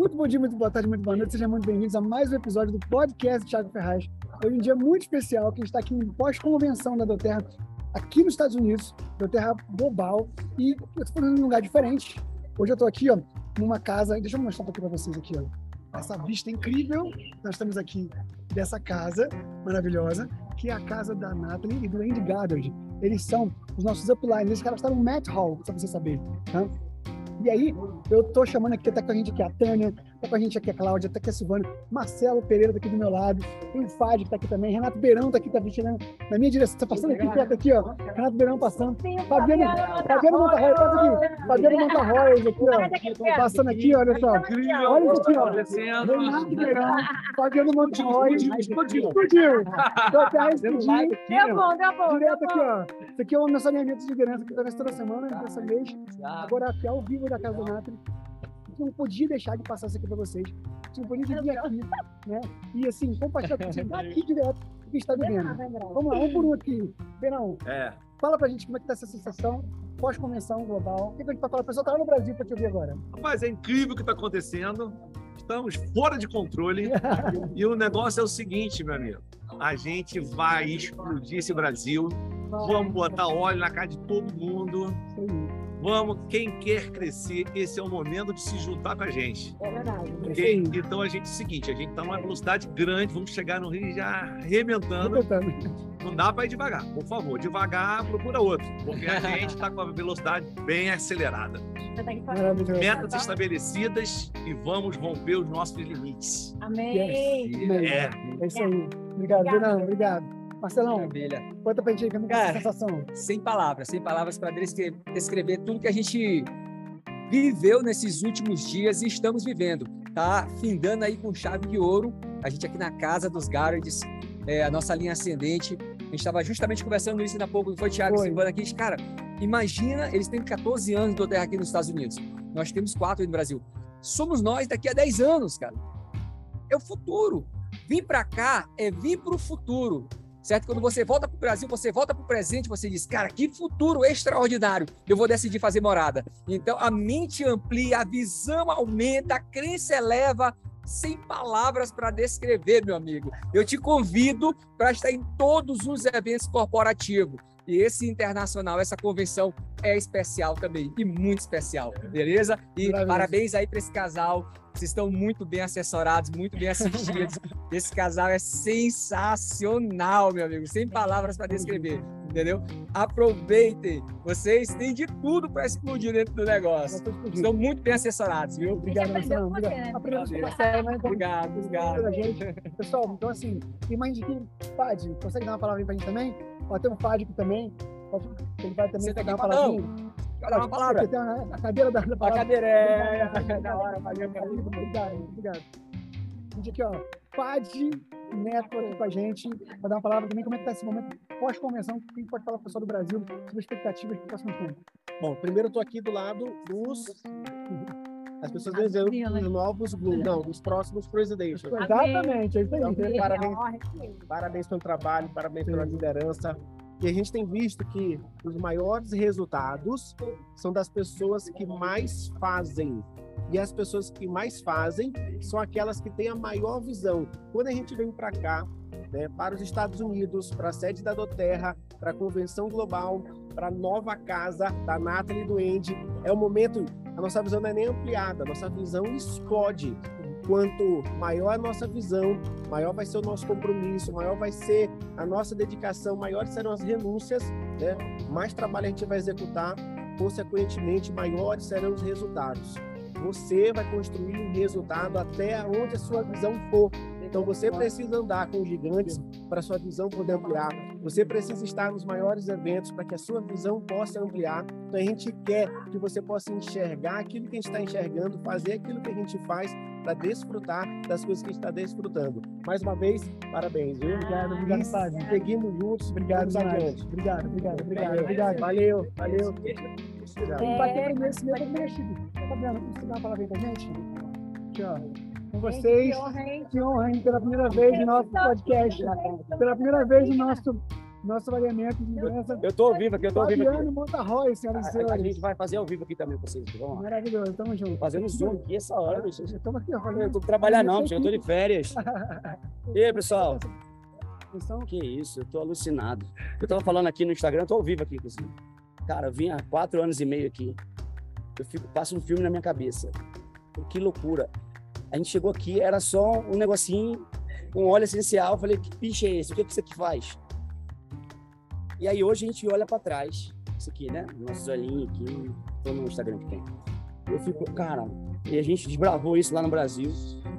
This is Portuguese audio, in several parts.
Muito bom dia, muito boa tarde, muito boa noite. Sejam muito bem-vindos a mais um episódio do podcast Thiago Ferraz. Hoje é um dia muito especial, que a gente está aqui em pós-convenção da Doterra, aqui nos Estados Unidos, Doterra Global. E eu estou falando em um lugar diferente. Hoje eu estou aqui, ó, numa casa. Deixa eu mostrar aqui para vocês aqui, ó. Essa vista incrível. Nós estamos aqui dessa casa maravilhosa, que é a casa da Natalie e do Andy Goddard. Eles são os nossos uplines. Esses caras estão no Matt Hall, só pra você saber. Tá? E aí, eu tô chamando aqui, tá com a gente aqui a Tânia, tá com a gente aqui a Cláudia, tá aqui a Silvana, Marcelo Pereira tá aqui do meu lado, tem o Fad que tá aqui também, Renato Beirão tá aqui, tá vindo na minha direção, tá passando aqui perto aqui, ó. Renato Beirão passando. Fabiano, Fabiano Montarroy, passa aqui. Fabiano Montarroy aqui, ó. Passando aqui, olha só. Olha isso aqui, ó. Renato Beirão, Fabiano Montarroy. Explodiu. Explodiu. Tô até explodindo. Deu bom, deu bom. Direto aqui, ó. Isso aqui é o nosso alinhamento de liderança que acontece toda semana, dessa mês. Agora aqui ao vivo da Casa do Natri. Não podia deixar de passar isso aqui para vocês. Podia vir aqui, né? E assim, compartilhar com vocês daqui direto o que está vivendo. Vamos lá, um por um aqui. Benão, É. fala pra gente como é que tá essa sensação pós-convenção global. O que a gente vai falar? O pessoal tá lá no Brasil para te ouvir agora. Rapaz, é incrível o que está acontecendo. Estamos fora de controle. e o negócio é o seguinte, meu amigo. A gente vai explodir esse Brasil. Vamos botar óleo na cara de todo mundo. Isso aí. Vamos, quem quer crescer, esse é o momento de se juntar com a gente. É verdade. ok? Então a gente é o seguinte, a gente está numa velocidade grande, vamos chegar no Rio já arrebentando. Não dá para ir devagar. Por favor, devagar, procura outro. Porque a gente está com a velocidade bem acelerada. Metas estabelecidas e vamos romper os nossos limites. Amém. Amém. É, É isso aí. Obrigado, Benão. Obrigado. Marcelão, Maravilha. conta pra gente como é essa Cara, sensação. Sem palavras, sem palavras para descrever, descrever tudo que a gente viveu nesses últimos dias e estamos vivendo. Tá findando aí com chave de ouro. A gente aqui na casa dos Garrets, é, a nossa linha ascendente. A gente estava justamente conversando isso ainda há pouco, não foi, Thiago? Foi. Silvana aqui. Cara, imagina, eles têm 14 anos de terra aqui nos Estados Unidos. Nós temos quatro aí no Brasil. Somos nós daqui a 10 anos, cara. É o futuro. Vir para cá é vir para o futuro. Certo? Quando você volta para o Brasil, você volta para o presente, você diz, cara, que futuro extraordinário. Eu vou decidir fazer morada. Então, a mente amplia, a visão aumenta, a crença eleva, sem palavras para descrever, meu amigo. Eu te convido para estar em todos os eventos corporativos. E esse internacional, essa convenção é especial também, e muito especial, beleza? E Maravilhoso. parabéns aí para esse casal. Vocês estão muito bem assessorados, muito bem assistidos. Esse casal é sensacional, meu amigo. Sem palavras para descrever, entendeu? Aproveitem. Vocês têm de tudo para explodir dentro do negócio. Estão muito bem assessorados, viu? Obrigado, Obrigado. né? Obrigado. né? Obrigado, obrigado. gente. Pessoal, então assim, tem mais de que Fad, consegue dar uma palavra aí pra gente também? Ó, tem um Fad aqui também. Pode- Ele vai também Senta dar uma aqui, palavrinha. Dar uma palavra. Você tem uma- a cadeira da, da A palavra. cadeira é. Obrigado, Da hora, valeu, obrigado. Obrigado. Gente aqui, ó. Fad Neto aqui com a gente. Vai dar uma palavra também. Como é que tá esse momento pós-convenção? O que a gente pode falar pro pessoal do Brasil sobre expectativas para o próximo tempo? Bom, primeiro eu tô aqui do lado dos. As pessoas dizendo dos novos Blue, não, dos próximos presidentes. Exatamente, é isso aí. Então, parabéns, parabéns pelo trabalho, parabéns pela liderança. E a gente tem visto que os maiores resultados são das pessoas que mais fazem. E as pessoas que mais fazem são aquelas que têm a maior visão. Quando a gente vem para cá, né, para os Estados Unidos, para a sede da Doterra, para a Convenção Global, para a nova casa da Nathalie do Andy, é o momento, a nossa visão não é nem ampliada, a nossa visão explode. Quanto maior a nossa visão, maior vai ser o nosso compromisso, maior vai ser a nossa dedicação, maiores serão as renúncias, né? mais trabalho a gente vai executar, consequentemente, maiores serão os resultados. Você vai construir um resultado até onde a sua visão for. Então você precisa andar com os gigantes para a sua visão poder ampliar. Você precisa estar nos maiores eventos para que a sua visão possa ampliar. Então a gente quer que você possa enxergar aquilo que a gente está enxergando, fazer aquilo que a gente faz para desfrutar das coisas que a gente está desfrutando. Mais uma vez, parabéns, viu? Obrigado, obrigado, Fad. seguimos juntos. Obrigado, vamos adiante. Obrigado, obrigado, obrigado, Valeu. obrigado. Valeu, valeu. Vamos bater primeiro meu merecido. Fabiana, você dá uma palavra aí pra gente? Ó. Com vocês. Que honra, hein? Que honra, hein? Pela primeira vez no nosso podcast. Pela primeira vez no nosso Nosso variamento de liderança. Eu tô ao vivo aqui, eu tô ao vivo aqui. Fabiano Montarroy, senhoras e A, a senhores. gente vai fazer ao vivo aqui também com vocês. Vamos lá. Maravilhoso, tamo junto. Fazendo zoom aqui essa hora, bicho. Estamos aqui, ó. Eu não tô trabalhar não, bicho, eu tô de férias. E aí, pessoal? Atenção. Que isso, eu tô alucinado. Eu tava falando aqui no Instagram, eu tô ao vivo aqui, inclusive. Cara, eu vim há quatro anos e meio aqui. Eu fico, passo um filme na minha cabeça. Que loucura. A gente chegou aqui, era só um negocinho, um óleo essencial. Falei, que bicho é esse? O que, que isso aqui faz? E aí hoje a gente olha para trás. Isso aqui, né? Nossos olhinhos aqui. Tô no Instagram que tem. Eu fico, cara, e a gente desbravou isso lá no Brasil.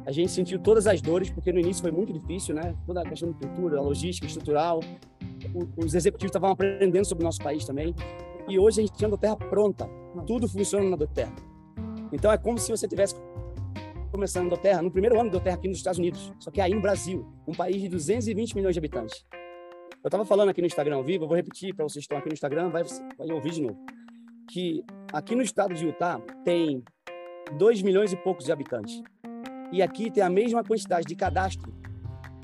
A gente sentiu todas as dores, porque no início foi muito difícil, né? Toda a questão de cultura, a logística estrutural. Os executivos estavam aprendendo sobre o nosso país também. E hoje a gente tem a terra pronta. Tudo funciona na Doterra. Então é como se você tivesse começando na Doterra, no primeiro ano da Doterra aqui nos Estados Unidos. Só que aí no Brasil, um país de 220 milhões de habitantes. Eu estava falando aqui no Instagram ao vivo, eu vou repetir para vocês que estão aqui no Instagram, vai, vai ouvir de novo. Que aqui no estado de Utah tem 2 milhões e poucos de habitantes. E aqui tem a mesma quantidade de cadastro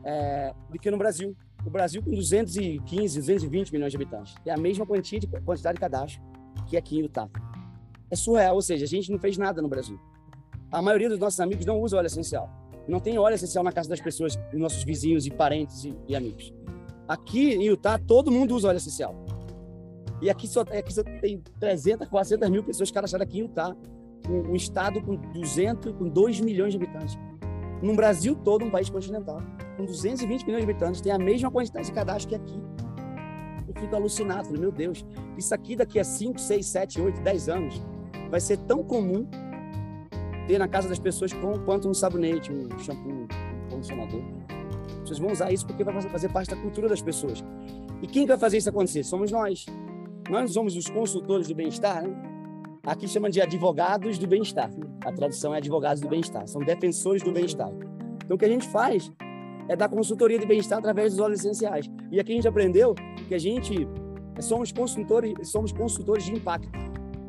é, do que no Brasil. O Brasil com 215, 220 milhões de habitantes. Tem a mesma quantidade de cadastro que aqui em Utah. É surreal, ou seja, a gente não fez nada no Brasil. A maioria dos nossos amigos não usa óleo essencial. Não tem óleo essencial na casa das pessoas, dos nossos vizinhos e parentes e, e amigos. Aqui em Utah, todo mundo usa óleo essencial. E aqui só, aqui só tem 300, 400 mil pessoas cadastradas aqui em Utah. Um, um estado com 200, com 2 milhões de habitantes. No Brasil todo, um país continental, com 220 milhões de habitantes, tem a mesma quantidade de cadastro que aqui. Eu fico alucinado, meu Deus, isso aqui daqui a 5, 6, 7, 8, 10 anos vai ser tão comum ter na casa das pessoas com- quanto um sabonete, um shampoo, um condicionador. Pessoas vão usar isso porque vai fazer parte da cultura das pessoas. E quem vai fazer isso acontecer? Somos nós. Nós somos os consultores do bem-estar, né? Aqui chama de advogados do bem-estar. A tradução é advogados do bem-estar. São defensores do bem-estar. Então, o que a gente faz é dar consultoria de bem-estar através dos óleos essenciais. E aqui a gente aprendeu que a gente somos consultores, somos consultores de impacto.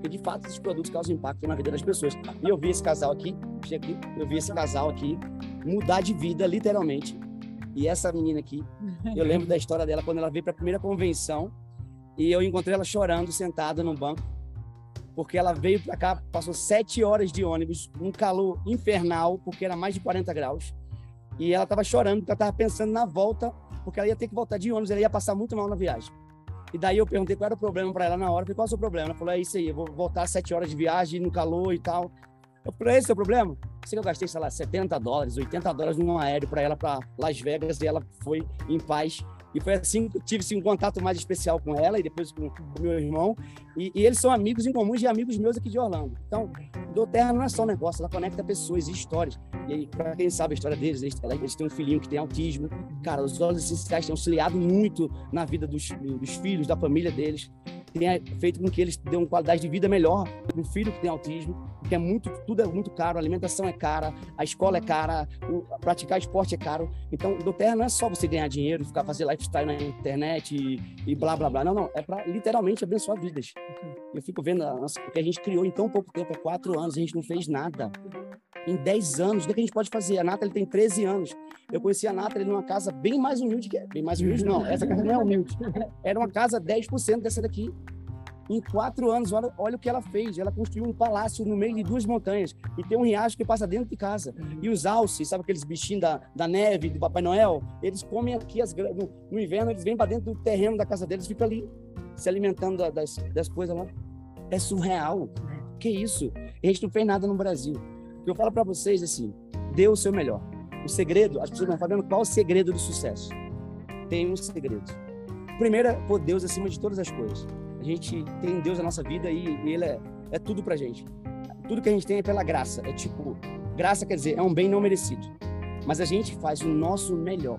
Porque, de fato, esses produtos causam impacto na vida das pessoas. E eu vi esse casal aqui, aqui, eu vi esse casal aqui mudar de vida, literalmente. E essa menina aqui, eu lembro da história dela quando ela veio para a primeira convenção e eu encontrei ela chorando, sentada num banco, porque ela veio para cá, passou sete horas de ônibus, um calor infernal, porque era mais de 40 graus. E ela estava chorando, porque ela estava pensando na volta, porque ela ia ter que voltar de ônibus, ela ia passar muito mal na viagem. E daí eu perguntei qual era o problema para ela na hora. Falei, qual é o seu problema? Ela falou, é isso aí, eu vou voltar sete horas de viagem no calor e tal. Eu falei, esse é o seu problema? Sei que eu gastei, sei lá, 70 dólares, 80 dólares num aéreo para ela para Las Vegas e ela foi em paz. E foi assim que tive assim, um contato mais especial com ela e depois com meu irmão. E, e eles são amigos em comuns de amigos meus aqui de Orlando. Então, do Terra não é só um negócio, ela conecta pessoas e histórias. E para quem sabe a história deles, eles, eles têm um filhinho que tem autismo. Cara, os óleos essenciais têm auxiliado muito na vida dos, dos filhos, da família deles. Tem feito com que eles tenham qualidade de vida melhor no filho que tem autismo, porque é muito, tudo é muito caro, a alimentação é cara, a escola é cara, o, praticar esporte é caro. Então, do Terra não é só você ganhar dinheiro, ficar fazer lifestyle na internet e, e blá blá blá. Não, não, é para literalmente abençoar vidas. Eu fico vendo a nossa, o que a gente criou em tão pouco tempo, há quatro anos, a gente não fez nada. Em 10 anos, o que, é que a gente pode fazer? A Nathalie tem 13 anos. Eu conheci a Nathalie numa casa bem mais humilde que bem mais humilde não, essa casa não é humilde. Era uma casa 10% dessa daqui. Em quatro anos, olha, olha o que ela fez. Ela construiu um palácio no meio de duas montanhas e tem um riacho que passa dentro de casa. E os alces, sabe aqueles bichinhos da, da neve, do Papai Noel? Eles comem aqui as, no, no inverno, eles vêm para dentro do terreno da casa deles, ficam ali se alimentando da- das, das coisas lá. É surreal. Que isso? A gente não fez nada no Brasil. Eu falo para vocês assim, dê o seu melhor. O segredo, as pessoas não falando qual o segredo do sucesso. Tem um segredo. Primeiro é pôr Deus acima de todas as coisas. A gente tem Deus na nossa vida e, Ele é, é tudo pra gente. Tudo que a gente tem é pela graça. É tipo, graça quer dizer, é um bem não merecido. Mas a gente faz o nosso melhor.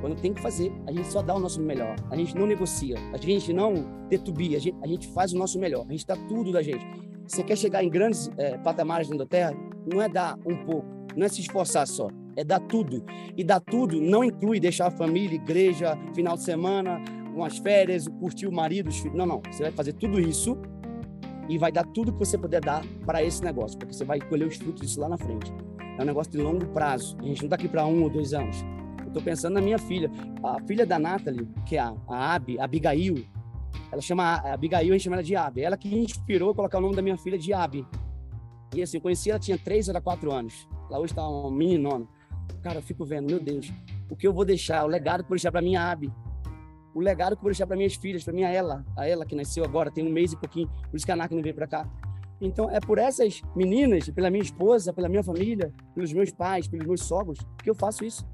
Quando tem que fazer, a gente só dá o nosso melhor. A gente não negocia. A gente não tetubia. A gente, a gente faz o nosso melhor. A gente dá tudo da gente. Você quer chegar em grandes eh, patamares da Terra? Não é dar um pouco. Não é se esforçar só. É dar tudo. E dar tudo não inclui deixar a família, igreja, final de semana, umas férias, curtir o marido, os filhos. Não, não. Você vai fazer tudo isso e vai dar tudo que você puder dar para esse negócio, porque você vai colher os frutos disso lá na frente. É um negócio de longo prazo. A gente não está aqui para um ou dois anos. Eu tô pensando na minha filha. A filha da Nathalie, que é a, a a Abigail, ela chama Abigail, a gente chama ela de Abby. Ela que inspirou colocar o nome da minha filha de Abby. E assim, eu conheci ela, tinha 3 ou 4 anos. Ela hoje tá uma meninona. Cara, eu fico vendo, meu Deus, o que eu vou deixar, o legado que eu vou deixar para minha Abby. O legado que eu vou deixar para minhas filhas, para minha ela, a ela que nasceu agora, tem um mês e pouquinho, por isso que a Naka não veio para cá. Então, é por essas meninas, pela minha esposa, pela minha família, pelos meus pais, pelos meus sogros, que eu faço isso.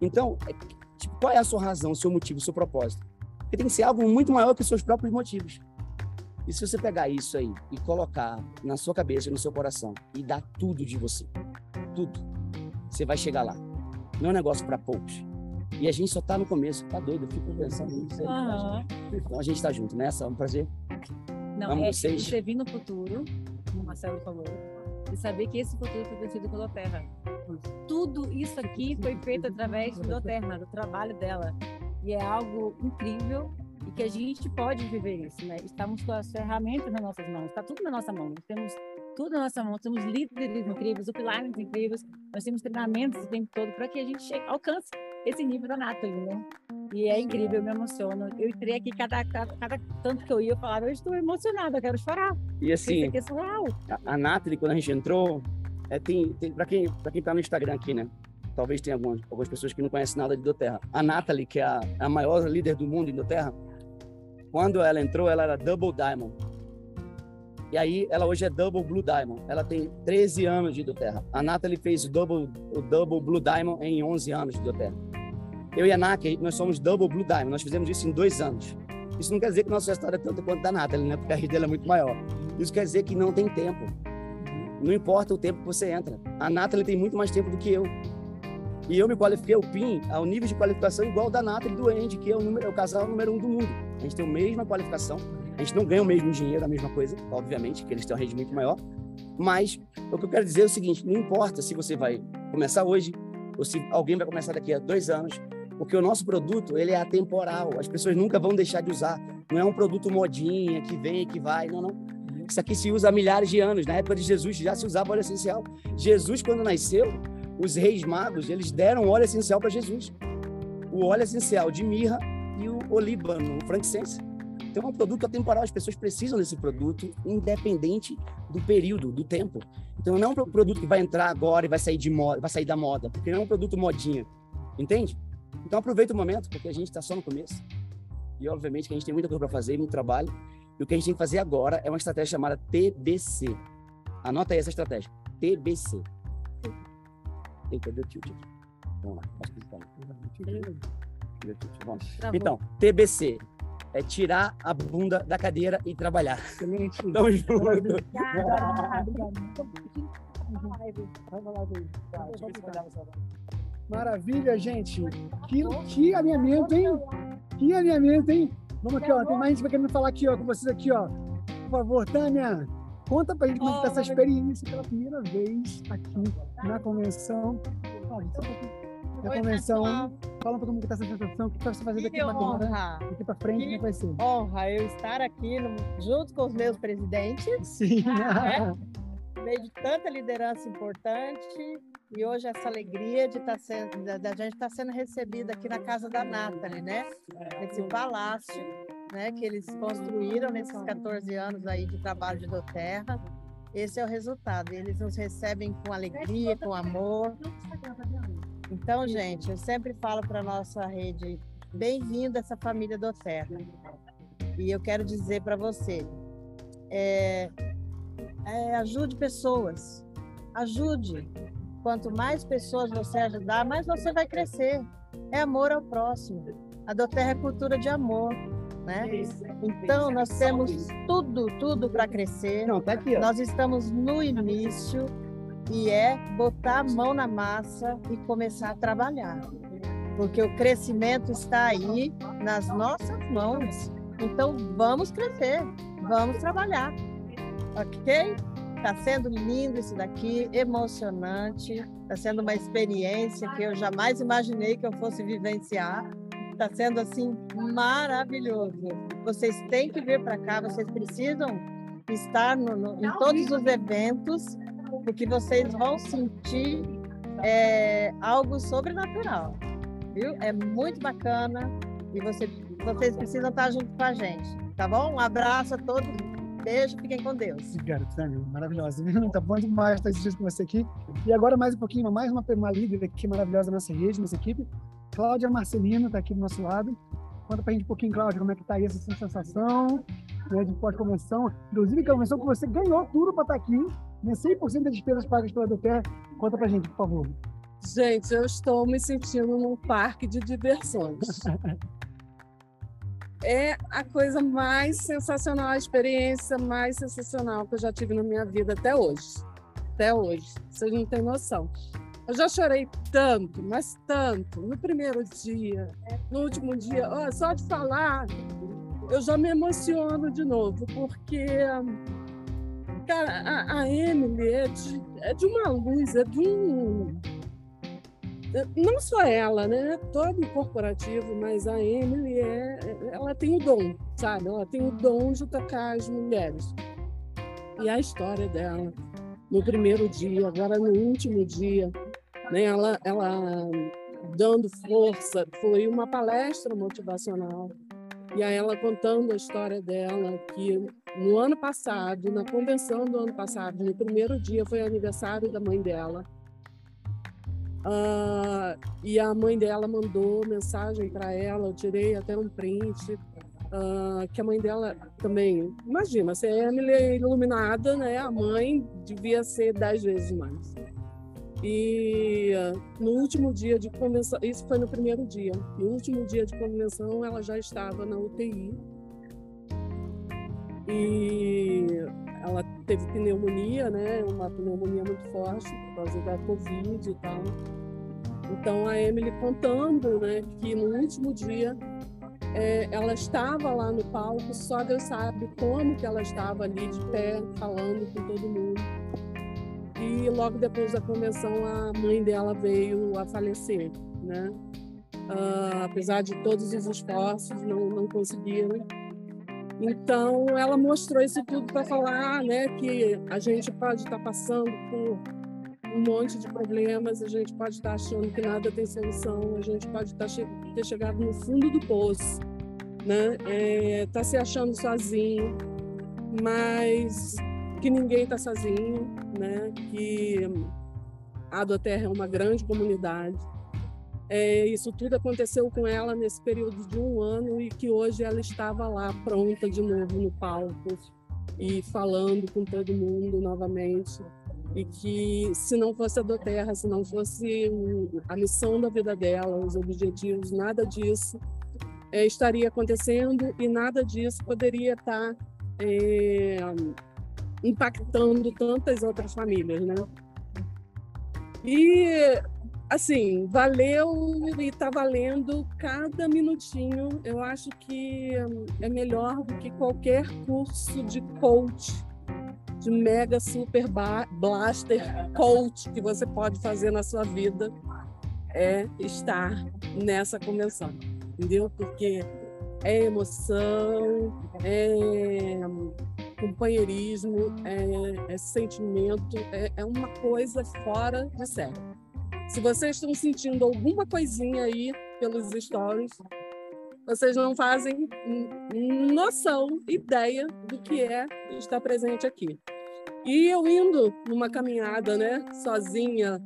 Então, é, tipo, qual é a sua razão, o seu motivo, o seu propósito? Porque tem que ser algo muito maior que os seus próprios motivos. E se você pegar isso aí e colocar na sua cabeça no seu coração e dar tudo de você, tudo, você vai chegar lá. Não é um negócio para poucos. E a gente só tá no começo, tá doido, eu fico pensando nisso. Aham. Então a gente tá junto nessa, é um prazer. Não, Amo é vocês. você vir no futuro, como o Marcelo falou, e saber que esse futuro foi vencido pela Terra. Tudo isso aqui foi feito através da Terra, do trabalho dela. E é algo incrível e que a gente pode viver isso, né? Estamos com as ferramentas nas nossas mãos, está tudo na nossa mão. Nós temos tudo na nossa mão, temos líderes incríveis, pilares incríveis, nós temos treinamentos o tempo todo para que a gente chegue, alcance esse nível da Nathalie, né? E é incrível, eu me emociono. Eu entrei aqui, cada, cada, cada tanto que eu ia, eu falava, eu estou emocionada, eu quero chorar. E assim, é surreal. a, a Nathalie, quando a gente entrou, é, tem, tem, para quem, pra quem tá no Instagram aqui, né? Talvez tenha algumas, algumas pessoas que não conhecem nada de Doterra. A Nathalie, que é a, a maior líder do mundo em Doterra, quando ela entrou, ela era Double Diamond. E aí, ela hoje é Double Blue Diamond. Ela tem 13 anos de Doterra. A Nathalie fez o Double, o Double Blue Diamond em 11 anos de Doterra. Eu e a Naki, nós somos Double Blue Diamond. Nós fizemos isso em dois anos. Isso não quer dizer que nossa história é tanto quanto da Nathalie, né? Porque a rede dela é muito maior. Isso quer dizer que não tem tempo. Não importa o tempo que você entra. A Nathalie tem muito mais tempo do que eu. E eu me qualifiquei o PIN ao nível de qualificação igual da Nathalie e do Andy, que é o, número, é o casal número um do mundo. A gente tem a mesma qualificação. A gente não ganha o mesmo dinheiro, a mesma coisa, obviamente, que eles têm uma rede muito maior. Mas o que eu quero dizer é o seguinte: não importa se você vai começar hoje ou se alguém vai começar daqui a dois anos, porque o nosso produto ele é atemporal. As pessoas nunca vão deixar de usar. Não é um produto modinha que vem, que vai. Não, não. Isso aqui se usa há milhares de anos. Na época de Jesus já se usava óleo essencial. Jesus, quando nasceu, os reis magos eles deram óleo essencial para Jesus. O óleo essencial de mirra e o olíbano, o frankincense. Então é um produto atemporal. As pessoas precisam desse produto, independente do período, do tempo. Então não é um pro- produto que vai entrar agora e vai sair de moda, vai sair da moda, porque não é um produto modinha, entende? Então aproveita o momento, porque a gente está só no começo. E obviamente que a gente tem muita coisa para fazer, muito trabalho. E o que a gente tem que fazer agora é uma estratégia chamada TBC. Anota aí essa estratégia. TBC. Eita, deu tilt aqui. Vamos lá. Acho que tá. Deu tilt. Vamos. Travou. Então, TBC é tirar a bunda da cadeira e trabalhar. Excelente. Tamo junto. Maravilha, gente. Que, que alinhamento, hein? Que alinhamento, hein? Vamos aqui, ó. Tem mais gente querendo falar aqui, ó, com vocês aqui, ó. Por favor, Tânia, conta pra gente como é tá essa experiência pela primeira vez aqui na convenção. Pouquinho. Na Oi, convenção, pessoal. fala pra todo mundo que tá essa sensação, o que tá você fazendo daqui Que pra agora, honra, daqui pra frente, como é vai ser? honra eu estar aqui no- junto com os meus presidentes, Sim. no meio de tanta liderança importante e hoje essa alegria de estar sendo, da, da gente estar sendo recebida aqui na casa da Nathalie, né? Nesse palácio, né? Que eles construíram nesses 14 anos aí de trabalho de Doterra. Esse é o resultado. Eles nos recebem com alegria, com amor. Então, gente, eu sempre falo para nossa rede, bem-vindo essa família do Terra. E eu quero dizer para você, é, é, ajude pessoas, ajude. Quanto mais pessoas você ajudar, mais você vai crescer. É amor ao próximo. A Doterra é cultura de amor, né? Então, nós temos tudo, tudo para crescer. Não, tá aqui, ó. Nós estamos no início e é botar a mão na massa e começar a trabalhar. Porque o crescimento está aí nas nossas mãos. Então vamos crescer, vamos trabalhar. Ok? Está sendo lindo isso daqui, emocionante. Está sendo uma experiência que eu jamais imaginei que eu fosse vivenciar. Está sendo assim maravilhoso. Vocês têm que vir para cá, vocês precisam estar no- no- em todos os eventos, porque vocês vão sentir é, algo sobrenatural. viu? É muito bacana e você, vocês precisam estar junto com a gente, tá bom? Um abraço a todos, beijo, fiquem com Deus. Obrigado, Tânia. Maravilhosa. viu? Tá bom demais estar esses dias com você aqui. E agora, mais um pouquinho, mais uma, uma líder aqui maravilhosa da nossa rede, nossa equipe. Cláudia Marcelino está aqui do nosso lado. Conta pra gente um pouquinho, Cláudia, como é que tá aí essa sensação né, de pós-convenção. Inclusive, a convenção que você ganhou tudo para estar aqui, né, 100% das despesas pagas pela Doterra. Conta pra gente, por favor. Gente, eu estou me sentindo num parque de diversões. É a coisa mais sensacional, a experiência mais sensacional que eu já tive na minha vida até hoje. Até hoje. Vocês não têm noção. Eu já chorei tanto, mas tanto, no primeiro dia, no último dia. Ó, só de falar, eu já me emociono de novo, porque, cara, a, a Emily é de, é de uma luz, é de um não só ela, né? Todo corporativo, mas a Emily é, ela tem o dom, sabe? Ela tem o dom de tocar as mulheres. E a história dela no primeiro dia, agora no último dia, né? Ela, ela dando força, foi uma palestra motivacional. E aí ela contando a história dela, que no ano passado, na convenção do ano passado, no primeiro dia foi aniversário da mãe dela. Uh, e a mãe dela mandou mensagem para ela, eu tirei até um print, uh, que a mãe dela também, imagina, se a Emily é iluminada, né, a mãe devia ser dez vezes mais. E no último dia de convenção, isso foi no primeiro dia, no último dia de convenção ela já estava na UTI. E ela teve pneumonia, né? Uma pneumonia muito forte por causa da Covid e tal. Então a Emily contando, né, que no último dia é, ela estava lá no palco, só Deus sabe como que ela estava ali de pé, falando com todo mundo. E logo depois da convenção a mãe dela veio a falecer, né? Uh, apesar de todos os esforços, não, não conseguiram então, ela mostrou isso tudo para falar né, que a gente pode estar tá passando por um monte de problemas, a gente pode estar tá achando que nada tem solução, a gente pode tá che ter chegado no fundo do poço, né? É, tá se achando sozinho, mas que ninguém está sozinho, né? Que a Doterra é uma grande comunidade, é, isso tudo aconteceu com ela nesse período de um ano e que hoje ela estava lá pronta de novo no palco e falando com todo mundo novamente e que se não fosse a do Terra, se não fosse a missão da vida dela, os objetivos, nada disso é, estaria acontecendo e nada disso poderia estar é, impactando tantas outras famílias, né? E assim, valeu e está valendo cada minutinho. Eu acho que é melhor do que qualquer curso de coach, de mega super blaster coach que você pode fazer na sua vida, é estar nessa convenção, entendeu? Porque é emoção, é companheirismo, é, é sentimento, é, é uma coisa fora de série. Se vocês estão sentindo alguma coisinha aí pelos stories, vocês não fazem noção, ideia do que é estar presente aqui. E eu indo numa caminhada, né, sozinha,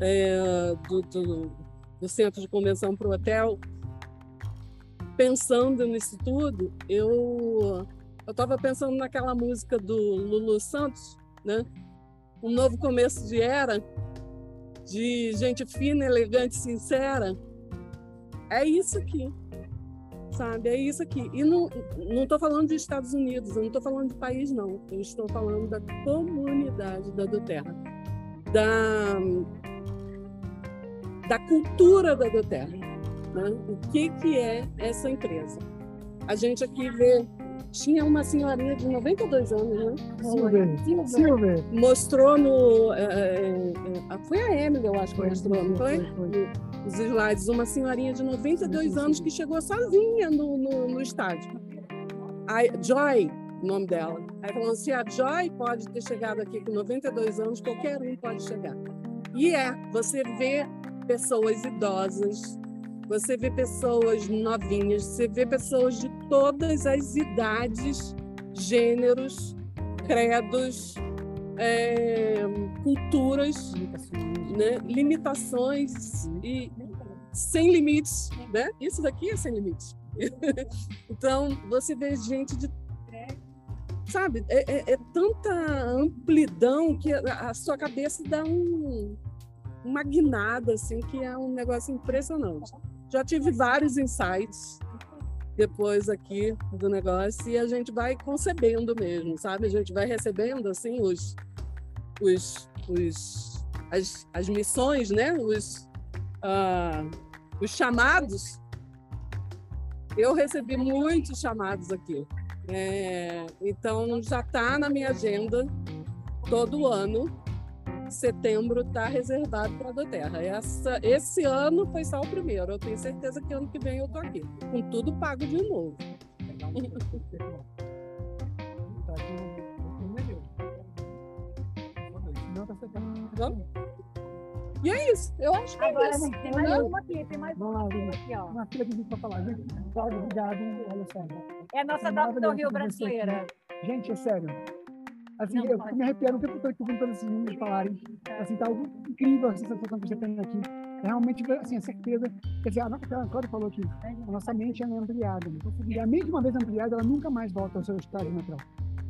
é, do, do, do centro de convenção para o hotel, pensando nisso tudo, eu eu estava pensando naquela música do Lulu Santos, né? Um novo começo de era, de gente fina, elegante, sincera, é isso aqui, sabe? É isso aqui. E não estou falando dos Estados Unidos, eu não estou falando de país não. Eu estou falando da comunidade da Doterra, da da cultura da Doterra, né? O que que é essa empresa? A gente aqui vê tinha uma senhorinha de 92 anos, né? Silver. Silver. Mostrou no. É, é, é, foi a Emily, eu acho que mostrou, não foi? foi? Os slides. Uma senhorinha de 92 anos que chegou sozinha no, no, no estádio. A Joy, o nome dela. Aí falou: se a Joy pode ter chegado aqui com 92 anos, qualquer um pode chegar. E é, você vê pessoas idosas você vê pessoas novinhas, você vê pessoas de todas as idades, gêneros, credos, é, culturas, né? limitações e sem limites, né? Isso daqui é sem limites. então você vê gente de sabe é, é, é tanta amplidão que a, a sua cabeça dá um, uma guinada assim que é um negócio impressionante. Já tive vários insights depois aqui do negócio e a gente vai concebendo mesmo, sabe? A gente vai recebendo assim os os, os as, as missões, né? Os uh, os chamados. Eu recebi muitos chamados aqui. É, então já está na minha agenda todo ano setembro está reservado para a Doterra. Essa, esse ano foi só o primeiro. Eu tenho certeza que ano que vem eu estou aqui, com tudo pago de novo. Vamos? E é isso, eu acho que Agora, é isso. tem mais uma aqui, tem mais Vamos lá, uma aqui, ó. Uma fila que a gente vai falar. Gente, obrigado. Olha só. É a nossa É Dr. maravilhoso Rio brasileira. Gente, é sério. Assim, Não, eu fico me arrepiando o tempo todo que eu esses meninos falarem. Assim, tá algo incrível a sensação que você tem aqui. É realmente, assim, a certeza. Quer dizer, a Cláudia falou aqui, a nossa mente é ampliada. E a mente, uma vez ampliada, ela nunca mais volta ao seu estado natural.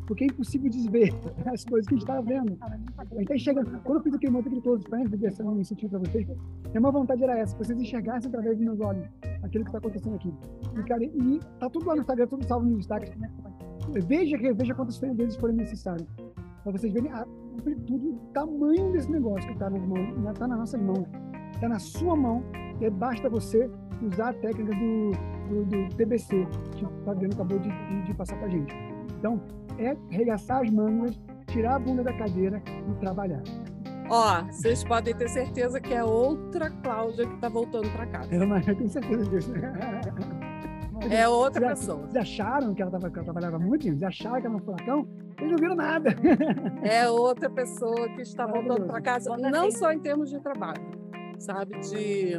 Porque é impossível desver as coisas que a gente está vendo. Então, chega, quando eu fiz aquele monte de friends, de essa iniciativa para vocês, minha vontade era essa, vocês enxergassem através dos meus olhos aquilo que está acontecendo aqui. E, cara, e tá tudo lá no Instagram, tudo salvo nos destaques. Veja, veja quantas vezes forem necessárias. Para vocês verem a amplitude, o tamanho desse negócio que está nas mãos, está nas nossas mãos. Está na sua mão, e basta você usar a técnica do, do, do TBC, que o Fabiano acabou de, de, de passar para a gente. Então, é arregaçar as mangas, tirar a bunda da cadeira e trabalhar. Ó, vocês podem ter certeza que é outra Cláudia que está voltando para casa. Eu tenho certeza disso. É outra Vocês- pessoa. Vocês acharam que ela, tava, que ela trabalhava muito? Vocês acharam que era um furacão? Eles não viram nada. É outra pessoa que está voltando para casa, não só em termos de trabalho, sabe? De,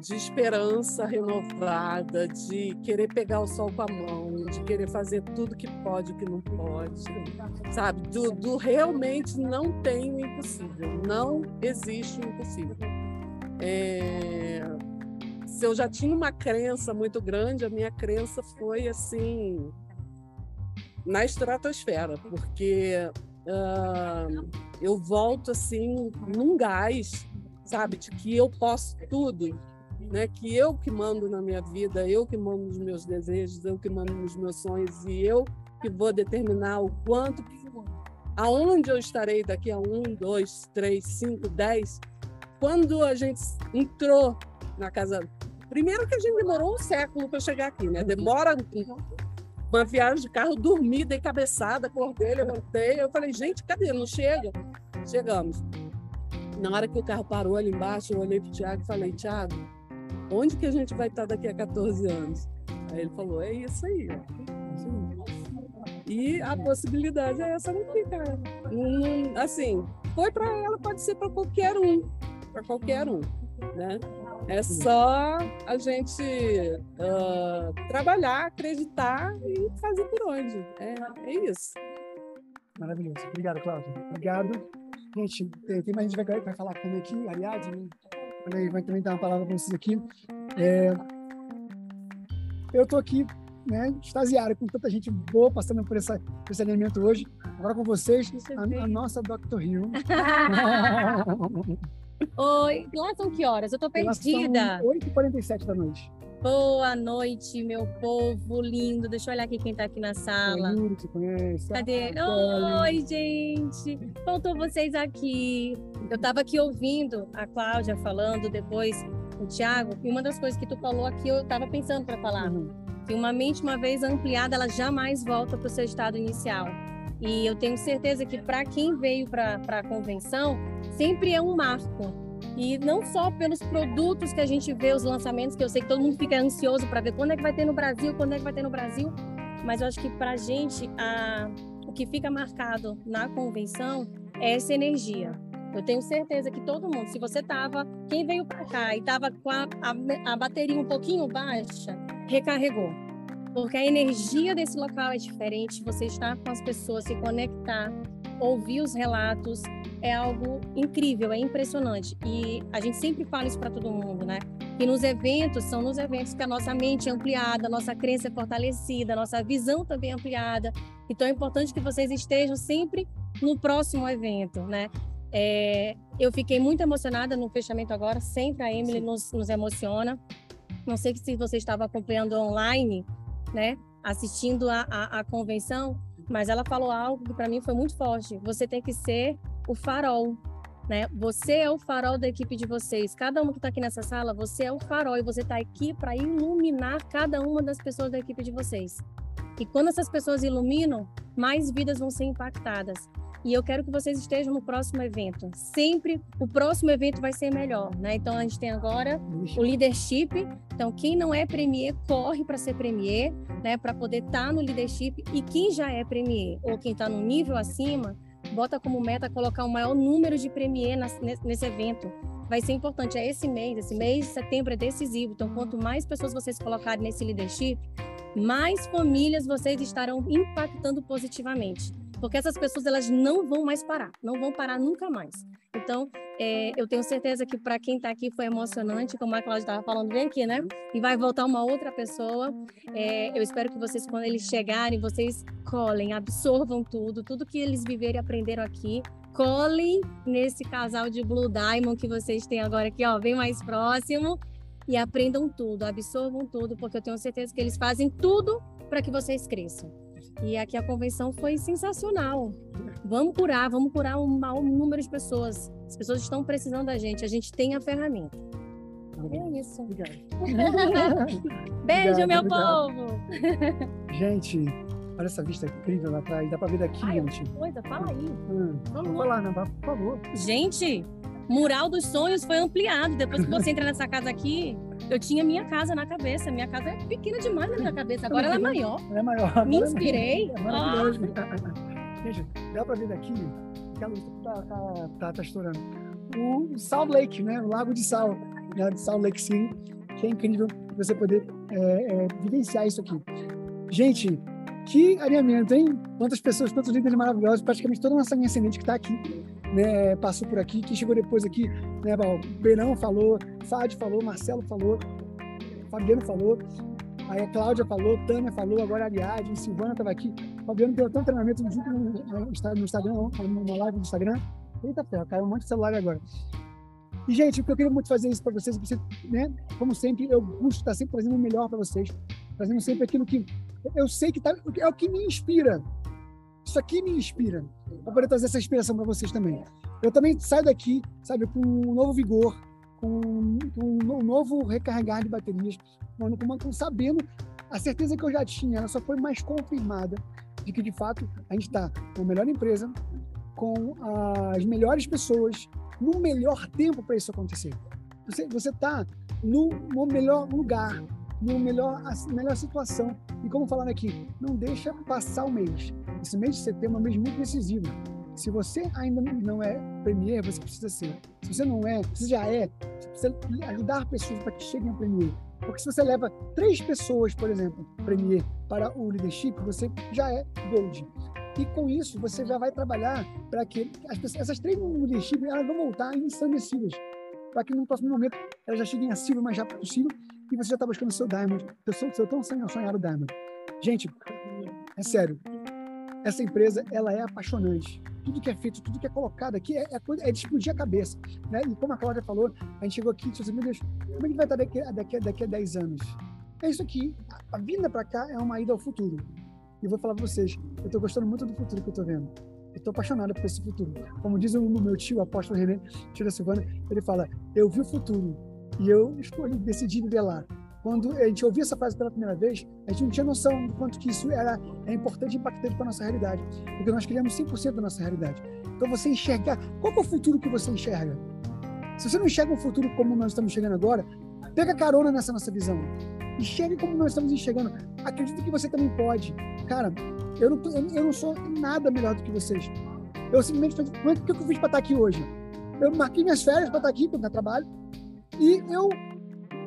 de esperança renovada, de querer pegar o sol com a mão, de querer fazer tudo que pode, o que não pode, sabe? Do, do realmente não tem o impossível, não existe o impossível. É, se eu já tinha uma crença muito grande, a minha crença foi assim na estratosfera, porque ah, eu volto assim num gás, sabe, de que eu posso tudo, né? Que eu que mando na minha vida, eu que mando nos meus desejos, eu que mando nos meus sonhos e eu que vou determinar o quanto, aonde eu estarei daqui a um, dois, três, cinco, dez. Quando a gente entrou na casa, primeiro que a gente demorou um século para chegar aqui, né? Demora uma viagem de carro, dormi, dei cabeçada, acordei, levantei. Eu falei, gente, cadê? Não chega? Chegamos. Na hora que o carro parou ali embaixo, eu olhei pro Tiago e falei, Tiago, onde que a gente vai estar daqui a 14 anos? Aí ele falou, é isso aí. E a possibilidade é essa cara. Hum, assim, foi para ela, pode ser para qualquer um. Para qualquer um. Né? É só a gente ah, trabalhar, acreditar e fazer por onde. É, é isso. Maravilhoso. Obrigado, Cláudio. Obrigado. Gente, tem, tem mais gente que vai, vai falar também aqui. Aliás, vai, vai também dar uma palavra para vocês aqui. É, eu estou aqui, né, extasiado com tanta gente boa passando por, essa, por esse alimento hoje. Agora com vocês, a, a nossa Dr. Hill. Oi, lá são que horas? Eu tô perdida. 8h47 da noite. Boa noite, meu povo lindo. Deixa eu olhar aqui quem tá aqui na sala. Yuri, que conhece. Cadê? a Kelly. Oi, gente. Faltou vocês aqui. Eu tava aqui ouvindo a Cláudia falando, depois o Thiago, e uma das coisas que tu falou aqui eu tava pensando para falar. Uhum. Que uma mente, uma vez ampliada, ela jamais volta para o seu estado inicial. E eu tenho certeza que para quem veio para a convenção, sempre é um marco. E não só pelos produtos que a gente vê, os lançamentos, que eu sei que todo mundo fica ansioso para ver quando é que vai ter no Brasil, quando é que vai ter no Brasil. Mas eu acho que para a gente, o que fica marcado na convenção é essa energia. Eu tenho certeza que todo mundo, se você tava, quem veio para cá e tava com a, a, a bateria um pouquinho baixa, recarregou. Porque a energia desse local é diferente, você estar com as pessoas, se conectar, ouvir os relatos, é algo incrível, é impressionante. E a gente sempre fala isso para todo mundo, né? E nos eventos, são nos eventos que a nossa mente é ampliada, a nossa crença é fortalecida, a nossa visão também é ampliada. Então é importante que vocês estejam sempre no próximo evento, né? É, eu fiquei muito emocionada no fechamento agora, sempre a Emily nos, nos, emociona. Não sei se você estava acompanhando online, né? Assistindo a, a, a convenção, mas ela falou algo que para mim foi muito forte. Você tem que ser o farol, né? Você é o farol da equipe de vocês. Cada um que está aqui nessa sala, você é o farol e você está aqui para iluminar cada uma das pessoas da equipe de vocês. E quando essas pessoas iluminam, mais vidas vão ser impactadas. E eu quero que vocês estejam no próximo evento. Sempre o próximo evento vai ser melhor, né? Então a gente tem agora o leadership. Então quem não é premier corre para ser premier, né? Para poder estar tá no leadership. E quem já é premier ou quem está no nível acima bota como meta colocar o maior número de premier nesse evento. Vai ser importante, é esse mês, esse mês de setembro é decisivo. Então, quanto mais pessoas vocês colocarem nesse leadership, mais famílias vocês estarão impactando positivamente. Porque essas pessoas elas não vão mais parar, não vão parar nunca mais. Então, é, eu tenho certeza que para quem está aqui foi emocionante, como a Cláudia estava falando, vem aqui, né? E vai voltar uma outra pessoa. É, eu espero que vocês, quando eles chegarem, vocês colhem, absorvam tudo, tudo que eles viveram e aprenderam aqui, colhem nesse casal de Blue Diamond que vocês têm agora aqui, ó, bem mais próximo, e aprendam tudo, absorvam tudo, porque eu tenho certeza que eles fazem tudo para que vocês cresçam. E aqui a convenção foi sensacional. Vamos curar, vamos curar um maior número de pessoas. As pessoas estão precisando da gente, a gente tem a ferramenta. É isso. Obrigado. Beijo, Obrigado, meu obrigado. povo! Gente, olha essa vista incrível lá atrás. Dá pra ver daqui, Ai, gente. Coisa, fala aí. Hum, vou falar, não, tá? por favor. Gente, Mural dos Sonhos foi ampliado. Depois que você entra nessa casa aqui, eu tinha minha casa na cabeça. Minha casa é pequena demais na minha cabeça. Agora ela é maior. Ela é maior. Me é inspirei. É maravilhoso. Gente, dá pra ver daqui que a luz tá, tá, tá, tá estourando. O Salt Lake, né? O Lago de Sal, né? de Salt Lake City, que é incrível você poder é, é, vivenciar isso aqui. Gente, que alinhamento, hein? Quantas pessoas, quantos líderes maravilhosos, praticamente toda a nossa linha ascendente que está aqui, né, passou por aqui, quem chegou depois aqui, né, o Benão falou, Fádio falou, Marcelo falou, Fabiano falou, aí a Cláudia falou, Tânia falou, agora a Ariadne, Silvana estava aqui, Fabiano deu um treinamento junto no, Instagram, numa live do Instagram, eita ferro, caiu um monte de celular agora. E, gente, o que eu queria muito fazer isso para vocês, você, né, como sempre, eu busco estar sempre trazendo o melhor para vocês, trazendo sempre aquilo que eu sei que tá, é o que me inspira. Isso aqui me inspira. Para poder trazer essa inspiração para vocês também. Eu também saio daqui, sabe, com um novo vigor, com, com um novo recarregar de baterias, com, com, sabendo a certeza que eu já tinha, ela só foi mais confirmada de que, de fato, a gente está com a melhor empresa, com as melhores pessoas, no melhor tempo para isso acontecer. Você está no, no melhor lugar, no melhor, melhor situação. E como falando aqui, não deixa passar o mês. Esse mês de setembro é um mês muito decisivo. Se você ainda não é premier, você precisa ser. Se você não é, você já é, você precisa ajudar pessoas para que cheguem a premier. Porque se você leva três pessoas, por exemplo, premier para o leadership, você já é gold. E com isso, você já vai trabalhar para que as pessoas, essas três no leadership elas vão voltar ensandecidas. Para que no próximo momento elas já cheguem a silver o mais rápido possível e você já está buscando o seu Diamond, o seu, tão sonhado Diamond. Gente, é sério, essa empresa ela é apaixonante. Tudo que é feito, tudo que é colocado aqui é, é, é de explodir a cabeça. Né? E como a Cláudia falou, a gente chegou aqui e disse assim, meu Deus, como é que vai estar daqui, daqui, daqui a 10 anos? É isso aqui. A vinda para cá é uma ida ao futuro. E vou falar para vocês, eu estou gostando muito do futuro que eu estou vendo. Estou apaixonado por esse futuro. Como diz o meu tio, o apóstolo René, da Silvana, ele fala, eu vi o futuro e eu escolhi, decidi lá. Quando a gente ouvia essa frase pela primeira vez, a gente não tinha noção do quanto que isso era é importante e impactante para a nossa realidade. Porque nós criamos 100% da nossa realidade. Então você enxergar, qual é o futuro que você enxerga? Se você não enxerga o futuro como nós estamos enxergando agora, pega carona nessa nossa visão. Enxergue como nós estamos enxergando. Acredito que você também pode. Cara, eu não, eu não sou nada melhor do que vocês. Eu simplesmente falei, o que eu fiz para estar aqui hoje? eu marquei minhas férias para estar aqui, para dar trabalho, e eu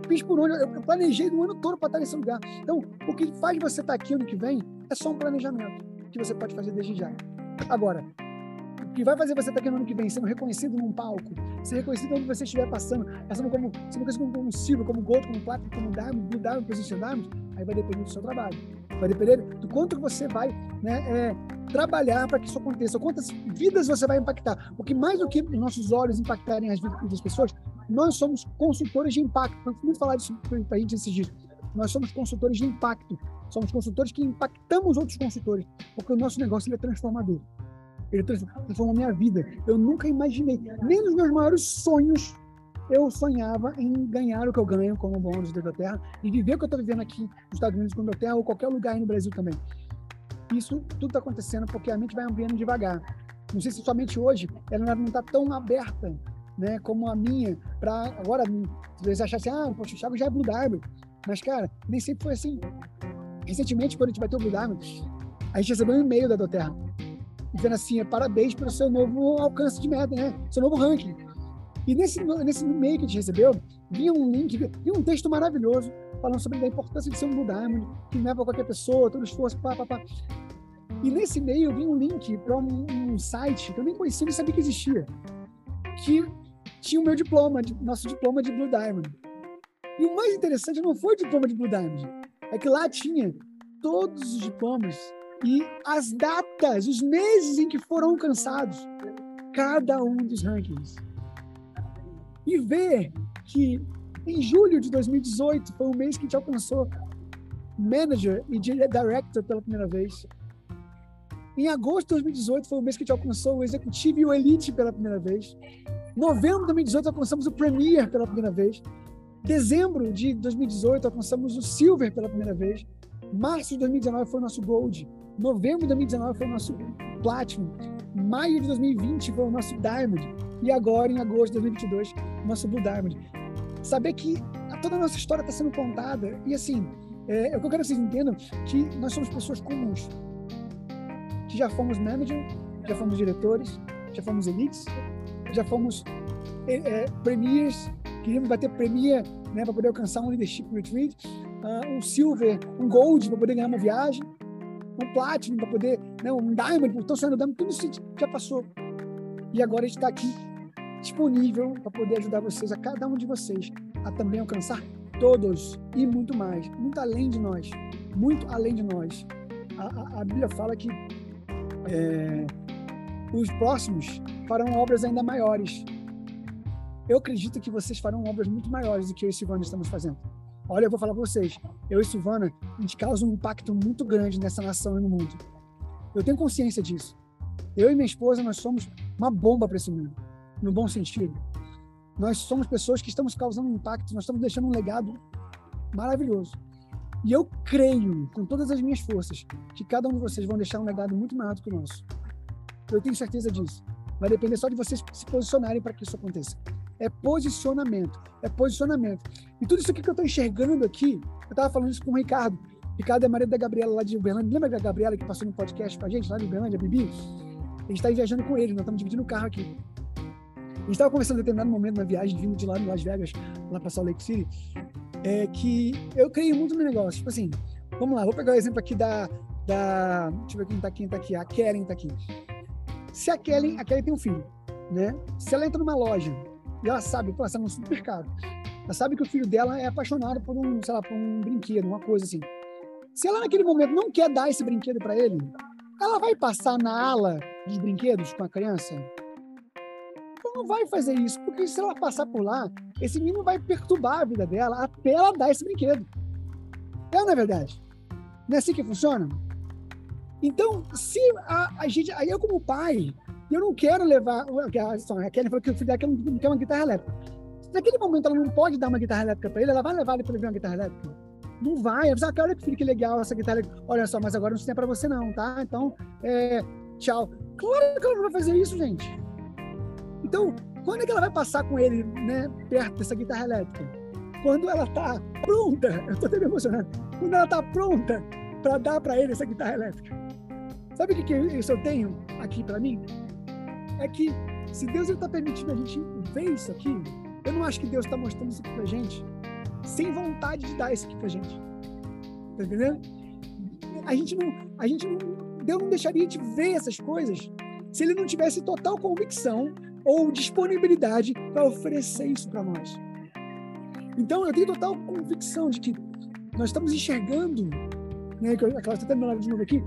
fiz por onde, eu planejei o ano todo para estar nesse lugar. Então, o que faz você estar aqui ano que vem é só um planejamento que você pode fazer desde já. Agora, que vai fazer você estar aqui no ano que vem sendo reconhecido num palco, ser reconhecido onde você estiver passando, passando como, sendo reconhecido como silver, como gold, como plata, como diamond, blue diamond, position diamond, aí vai depender do seu trabalho. Vai depender do quanto você vai né, é, trabalhar para que isso aconteça, quantas vidas você vai impactar. Porque mais do que nossos olhos impactarem as vidas das pessoas, nós somos consultores de impacto. Vamos falar disso para a gente esses dias. Nós somos consultores de impacto. Somos consultores que impactamos outros consultores, porque o nosso negócio é transformador. Ele transformou minha vida. Eu nunca imaginei, nem nos meus maiores sonhos, eu sonhava em ganhar o que eu ganho como bônus da Terra e viver o que eu estou vivendo aqui nos Estados Unidos com a Terra ou qualquer lugar aí no Brasil também. Isso tudo está acontecendo porque a mente vai ampliando devagar. Não sei se somente hoje ela não está tão aberta né, como a minha, para agora, se você achar assim, ah, poxa, o Thiago já é Blue Diamond. Mas, cara, nem sempre foi assim. Recentemente, quando a gente bateu o Blue Diamond, a gente recebeu um e-mail da Doterra, dizendo assim, parabéns pelo seu novo alcance de meta, né? Seu novo ranking. E nesse, nesse e-mail que a gente recebeu, vinha um link, vinha um texto maravilhoso falando sobre a importância de ser um Blue Diamond, que é para qualquer pessoa, todo esforço, pá, pá, pá. E nesse e-mail vinha um link para um, um, site que eu nem conhecia, nem sabia que existia, que tinha o meu diploma, nosso diploma de Blue Diamond. E o mais interessante não foi o diploma de Blue Diamond, é que lá tinha todos os diplomas e as datas, os meses em que foram alcançados cada um dos rankings. E ver que em julho de 2018 foi o mês que a gente alcançou manager e director pela primeira vez. Em agosto de 2018 foi o mês que a gente alcançou o executivo e o elite pela primeira vez. Novembro de 2018 alcançamos o premier pela primeira vez. Dezembro de 2018 alcançamos o silver pela primeira vez. Março de 2019 foi o nosso gold. Novembro de 2019 foi o nosso platinum. Maio de 2020 foi o nosso diamond. E agora, em agosto de 2022, o nosso blue diamond saber que toda a nossa história está sendo contada. E assim, é, eu quero que vocês entendam que nós somos pessoas comuns. Que já fomos manager, já fomos diretores, já fomos elites, já fomos é, é, premiers, queríamos bater premier né, para poder alcançar um leadership retreat, uh, um silver, um gold para poder ganhar uma viagem, um platinum para poder, né, um diamond, então sonhando diamond, tudo isso já passou. E agora a gente está aqui disponível para poder ajudar vocês, a cada um de vocês, a também alcançar todos e muito mais, muito além de nós, muito além de nós. A, a, a Bíblia fala que é, os próximos farão obras ainda maiores. Eu acredito que vocês farão obras muito maiores do que eu e Silvana estamos fazendo. Olha, eu vou falar para vocês, eu e Silvana, a gente causa um impacto muito grande nessa nação e no mundo. Eu tenho consciência disso. Eu e minha esposa, nós somos uma bomba para esse mundo no bom sentido. Nós somos pessoas que estamos causando um impacto, nós estamos deixando um legado maravilhoso. E eu creio, com todas as minhas forças, que cada um de vocês vão deixar um legado muito maior do que o nosso. Eu tenho certeza disso. Vai depender só de vocês se posicionarem para que isso aconteça. É posicionamento. É posicionamento. E tudo isso aqui que eu estou enxergando aqui, eu estava falando isso com o Ricardo. Ricardo é marido da Gabriela lá de Uberlândia. Lembra da Gabriela que passou no podcast com a gente lá de Uberlândia, Bibi? A gente está viajando com ele, nós estamos dividindo o carro aqui. A gente estava conversando em determinado momento na viagem, vindo de lá em Las Vegas, lá para Salt Lake City, é que eu creio muito no negócio. Tipo assim, vamos lá, vou pegar o exemplo aqui da. da deixa eu ver quem está aqui, tá aqui. A Karen está aqui. Se a Kellen, a Kellen tem um filho, né? Se ela entra numa loja e ela sabe, pô, ela está num supermercado, ela sabe que o filho dela é apaixonado por um, sei lá, por um brinquedo, uma coisa assim. Se ela naquele momento não quer dar esse brinquedo para ele, ela vai passar na ala dos brinquedos com a criança? não vai fazer isso, porque se ela passar por lá, esse menino vai perturbar a vida dela até ela dar esse brinquedo. É ou não é verdade? Não é assim que funciona? Então, se a, a gente, aí eu como pai, eu não quero levar, a Kelly falou que o filho dela não quer uma guitarra elétrica. Naquele momento ela não pode dar uma guitarra elétrica para ele, ela vai levar ele para ver uma guitarra elétrica? Não vai. Ela diz, ah, olha que filho que legal essa guitarra elétrica. Olha só, mas agora não tem para você não, tá? Então, é, tchau. Claro que ela não vai fazer isso, gente. Então, quando é que ela vai passar com ele, né, perto dessa guitarra elétrica? Quando ela está pronta, eu estou até me emocionando, quando ela está pronta para dar para ele essa guitarra elétrica. Sabe o que, que isso eu tenho aqui para mim? É que Se Deus está permitindo a gente ver isso aqui, eu não acho que Deus está mostrando isso aqui pra gente sem vontade de dar isso aqui pra gente. Tá entendendo? A gente não, a gente não, Deus não deixaria de ver essas coisas se ele não tivesse total convicção ou disponibilidade para oferecer isso para nós. Então, eu tenho total convicção de que nós estamos enxergando, né, que a está terminando de novo aqui,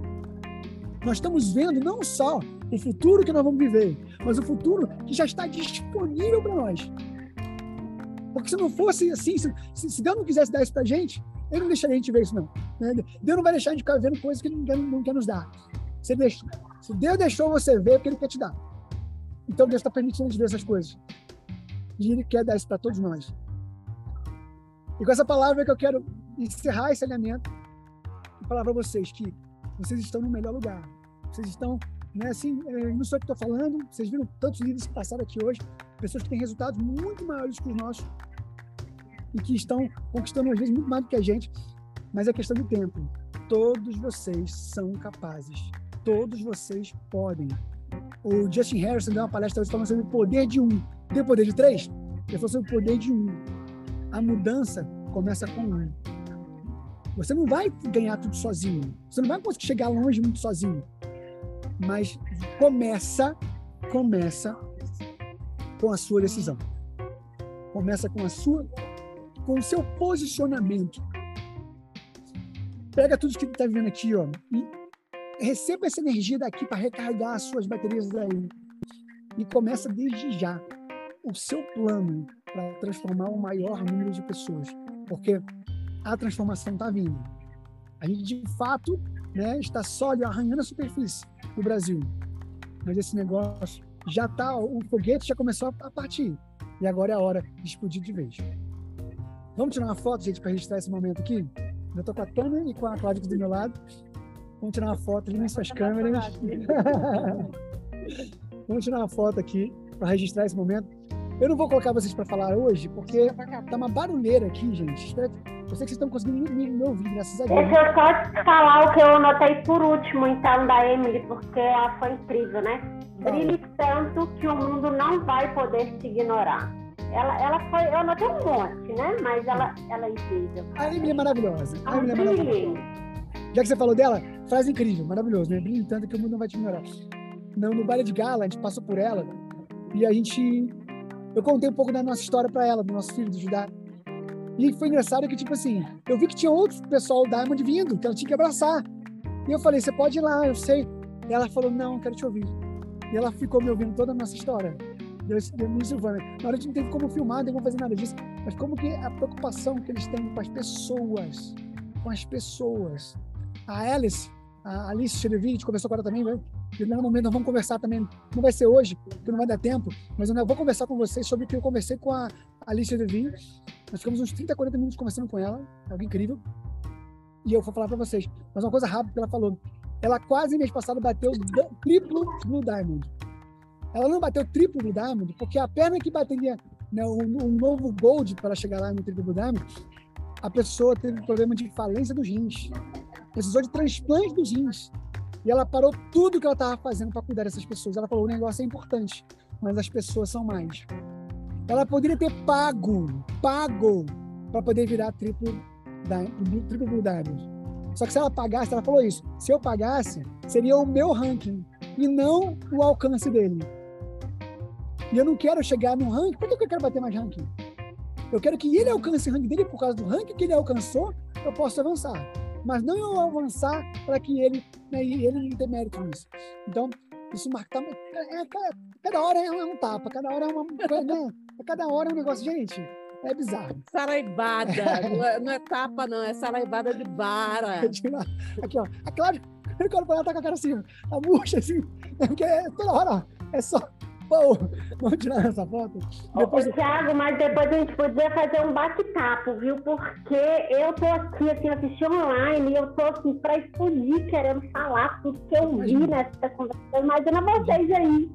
nós estamos vendo não só o futuro que nós vamos viver, mas o futuro que já está disponível para nós. Porque se não fosse assim, se, se, Deus não quisesse dar isso para a gente, Ele não deixaria a gente ver isso, não. Né? Deus não vai deixar a gente ficar vendo coisas que Ele não quer, não quer nos dar. Se, deixa, se Deus deixou você ver, é porque Ele quer te dar. Então Deus está permitindo a gente ver essas coisas. E Ele quer dar isso para todos nós. E com essa palavra que eu quero encerrar esse alinhamento e falar para vocês que vocês estão no melhor lugar. Vocês estão, né, assim, é, não sou eu que estou falando, vocês viram tantos líderes que passaram aqui hoje, pessoas que têm resultados muito maiores que os nossos e que estão conquistando, às vezes, muito mais do que a gente, mas é questão de tempo. Todos vocês são capazes. Todos vocês podem. O Justin Harrison deu uma palestra hoje falando sobre o poder de um. Tem o poder de três? Ele falou sobre o poder de um. A mudança começa com um. Você não vai ganhar tudo sozinho. Você não vai conseguir chegar longe muito sozinho. Mas começa, começa com a sua decisão. Começa com a sua, com o seu posicionamento. Pega tudo que está vivendo aqui, ó, e receba essa energia daqui para recarregar as suas baterias daí. E começa desde já o seu plano para transformar o maior número de pessoas. Porque a transformação está vindo. A gente, de fato, né, está só ali, arranhando a superfície do Brasil. Mas esse negócio já está, o foguete já começou a partir. E agora é a hora de explodir de vez. Vamos tirar uma foto, gente, para registrar esse momento aqui? Eu estou com a Tânia e com a Cláudia aqui do meu lado. Vamos tirar uma foto, liguem suas câmeras. Vamos tirar uma foto aqui para registrar esse momento. Eu não vou colocar vocês para falar hoje, porque tá uma barulheira aqui, gente. Eu sei que vocês estão conseguindo me, me ouvir, graças a Deus. Deixa eu só falar o que eu anotei por último, então, da Emily, porque ela foi incrível, né? Brilhe tanto que o mundo não vai poder te ignorar. Ela, ela foi, eu anotei um monte, né? Mas ela, ela é incrível. A Emily é maravilhosa. A Emily é maravilhosa. Já que você falou dela, frase incrível, maravilhoso, né? Brilhe tanto que o mundo não vai te ignorar. No, no baile de gala, a gente passou por ela e a gente. Eu contei um pouco da nossa história para ela, do nosso filho, do Judá. E foi engraçado que, tipo assim, eu vi que tinha outro pessoal da Diamond vindo, que ela tinha que abraçar. E eu falei, você pode ir lá, eu sei. E ela falou, não, quero te ouvir. E ela ficou me ouvindo toda a nossa história. Eu, eu me Silvana. Na hora a gente não teve como filmar, não teve como fazer nada disso. Mas como que a preocupação que eles têm com as pessoas. Com as pessoas. A Alice, a Alice Cherevi, a gente conversou com ela também, né? E no momento nós vamos conversar também, não vai ser hoje, porque não vai dar tempo, mas eu vou conversar com vocês sobre o que eu conversei com a Alice Levin. Nós ficamos uns 30, 40 minutos conversando com ela, algo incrível. E eu vou falar para vocês, mas uma coisa rápida que ela falou. Ela quase mês passado bateu triplo no Diamond. Ela não bateu triplo no Diamond, porque a perna que bateria né, um, um novo Gold para chegar lá no triplo Diamond, a pessoa teve problema de falência dos rins. Precisou de transplante dos rins. E ela parou tudo que ela estava fazendo para cuidar dessas pessoas. Ela falou: o negócio é importante, mas as pessoas são mais. Ela poderia ter pago, pago, para poder virar triplo, triplo Blue. Só que se ela pagasse, ela falou isso: se eu pagasse, seria o meu ranking e não o alcance dele. E eu não quero chegar no ranking. Por que eu quero bater mais ranking? Eu quero que ele alcance o ranking dele por causa do ranking que ele alcançou, eu posso avançar mas não eu avançar para que ele, né, ele não tenha mérito nisso. Então, isso marca. É, é, cada hora é um tapa, cada hora é uma. Né, cada hora é um negócio, gente. É bizarro. Saraibada. não, é, não é tapa, não, é saraibada de vara. Aqui, ó. A Cláudia, quando ela tá com a cara assim, a murcha assim, é porque é toda hora, ó, é só Pô, vamos tirar essa foto? Depois... Ô, Thiago, mas depois a gente podia fazer um bate-papo, viu? Porque eu tô aqui, assim, assistindo online e eu tô, assim, pra explodir, querendo falar tudo que eu vi nessa conversa. Imagina vocês aí.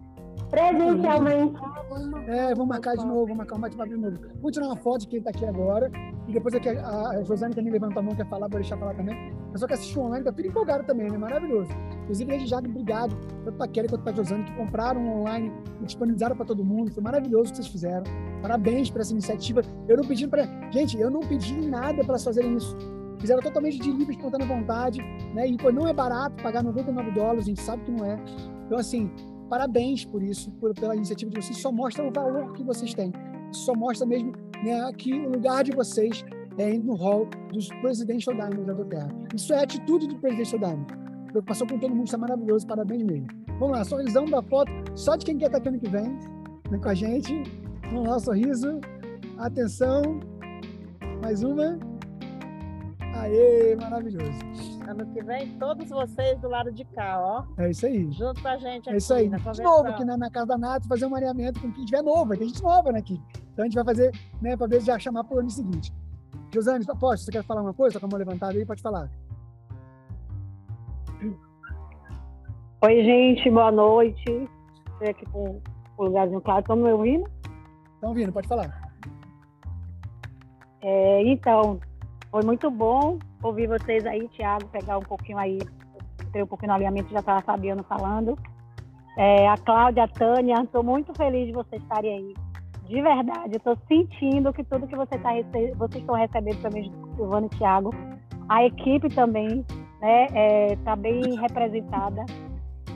Presencialmente. É, vamos marcar de novo, vamos marcar um bate-papo de novo. Vou tirar uma foto de quem está aqui agora. E depois aqui a, a Josane também levantou a mão, quer falar, vou deixar falar também. O pessoal que assistiu online tá tudo empolgado também, né? Maravilhoso. Inclusive, desde já, obrigado, tanto para a Kelly quanto para a Josane, que compraram online e disponibilizaram para todo mundo. Foi maravilhoso o que vocês fizeram. Parabéns por essa iniciativa. Eu não pedi para. Gente, eu não pedi nada para elas fazerem isso. Fizeram totalmente de livre, espontânea vontade, né? E pô, não é barato pagar 99 dólares, a gente sabe que não é. Então, assim, parabéns por isso, por, pela iniciativa de vocês. Só mostra o valor que vocês têm. Só mostra mesmo né, que o lugar de vocês é no hall dos Presidential Diamonds da Terra. Isso é a atitude do Presidential Diamond. Preocupação com todo mundo, isso é maravilhoso, parabéns mesmo. Vamos lá, sorrisão da foto, só de quem quer estar aqui ano que vem, vem com a gente. Vamos lá, sorriso. Atenção. Mais uma. Aê, maravilhoso. Ano que vem, todos vocês do lado de cá, ó. É isso aí. Junto com a gente aqui. É isso aí. Na De novo aqui na, na casa da Nato, fazer um alinhamento com quem tiver novo, vai ter gente nova né, aqui. Então a gente vai fazer, né, para ver se já chamar para o ano seguinte. Josane, aposto, você quer falar uma coisa? Tá com a mão levantada aí, pode falar. Oi, gente, boa noite. Estou aqui com o lugarzinho claro. Estão me ouvindo? Estão ouvindo, pode falar. É, então, foi muito bom ouvir vocês aí, Thiago, pegar um pouquinho aí, ter um pouquinho no alinhamento, já estava Fabiano falando. É, a Cláudia, a Tânia, estou muito feliz de vocês estarem aí. De verdade, estou sentindo que tudo que você tá rece- vocês estão recebendo também do Silvano e Thiago, a equipe também né, está bem representada.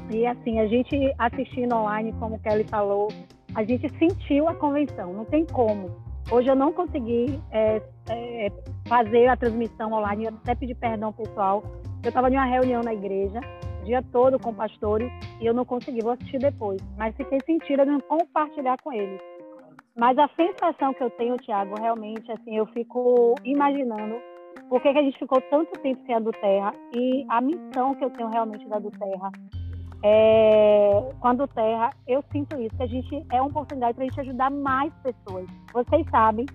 E assim, a gente assistindo online, como Kelly falou, a gente sentiu a convenção, não tem como. Hoje eu não consegui é, é, fazer a transmissão online, eu até pedi perdão pessoal. Eu estava em uma reunião na igreja, dia todo com pastores, e eu não consegui, vou assistir depois. Mas fiquei sentindo em compartilhar com eles. Mas a sensação que eu tenho, Tiago, realmente, assim, eu fico imaginando por que, que a gente ficou tanto tempo sem a do Terra e a missão que eu tenho realmente da do Terra. É, com a do Terra, eu sinto isso, que a gente é uma oportunidade para a gente ajudar mais pessoas. Vocês sabem,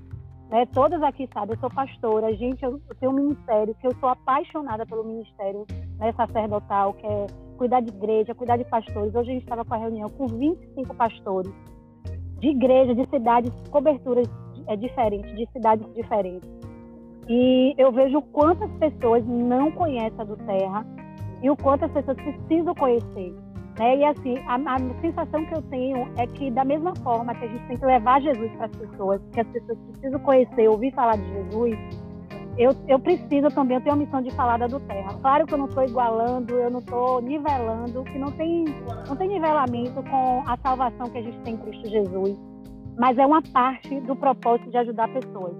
né, todas aqui sabem, eu sou pastora, gente, eu, eu tenho um ministério, que eu sou apaixonada pelo ministério né, sacerdotal, que é cuidar de igreja, cuidar de pastores. Hoje a gente estava com a reunião com 25 pastores de igreja, de cidades, coberturas é, diferentes, de cidades diferentes. E eu vejo quantas pessoas não conhecem a do Terra e o quanto as pessoas precisam conhecer. Né? E assim, a, a sensação que eu tenho é que, da mesma forma que a gente tem que levar Jesus para as pessoas, que as pessoas precisam conhecer, ouvir falar de Jesus, eu, eu preciso também, eu tenho a missão de falar da do Terra. Claro que eu não estou igualando, eu não estou nivelando, que não tem, não tem nivelamento com a salvação que a gente tem em Cristo Jesus, mas é uma parte do propósito de ajudar pessoas.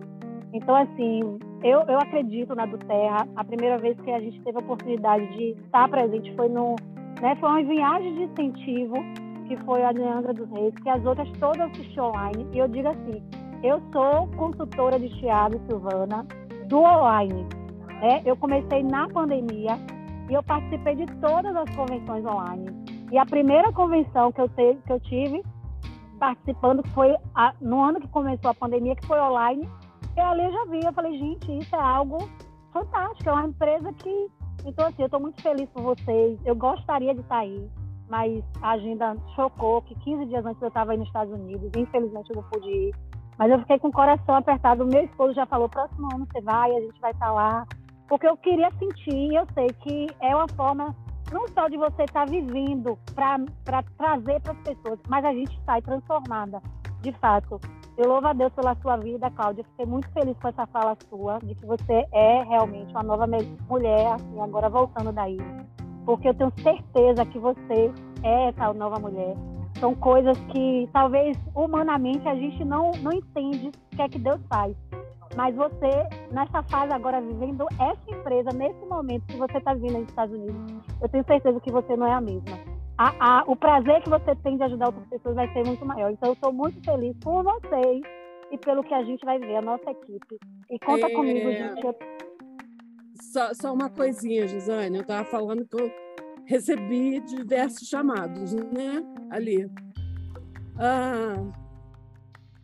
Então, assim, eu, eu acredito na do Terra. A primeira vez que a gente teve a oportunidade de estar presente foi no, né, foi uma viagem de incentivo que foi a de Angra dos Reis, que as outras todas assisti online. E eu digo assim, eu sou consultora de Thiago Silvana do online. Né? Eu comecei na pandemia e eu participei de todas as convenções online. E a primeira convenção que eu, te, que eu tive participando foi a, no ano que começou a pandemia, que foi online. E ali eu já vi, eu falei, gente, isso é algo fantástico, é uma empresa que. Então, assim, eu estou muito feliz por vocês. Eu gostaria de estar aí, mas a agenda chocou, que 15 dias antes eu estava aí nos Estados Unidos, infelizmente eu não pude ir. Mas eu fiquei com o coração apertado. Meu esposo já falou: próximo ano você vai, a gente vai estar lá. Porque eu queria sentir, e eu sei que é uma forma não só de você estar vivendo para trazer para as pessoas, mas a gente sai transformada, de fato. Eu louvo a Deus pela sua vida, Cláudia. Fiquei muito feliz com essa fala sua, de que você é realmente uma nova mulher, assim, agora voltando daí. Porque eu tenho certeza que você é essa nova mulher. São coisas que talvez humanamente a gente não, não entende o que é que Deus faz. Mas você, nessa fase agora, vivendo essa empresa, nesse momento que você está vindo nos Estados Unidos, eu tenho certeza que você não é a mesma. A, a, o prazer que você tem de ajudar outras pessoas vai ser muito maior. Então, eu estou muito feliz por vocês e pelo que a gente vai ver, a nossa equipe. E conta É. comigo, gente. Eu Só, só uma coisinha, Gisane. Eu estava falando que eu recebi diversos chamados, né? Ali. Ah,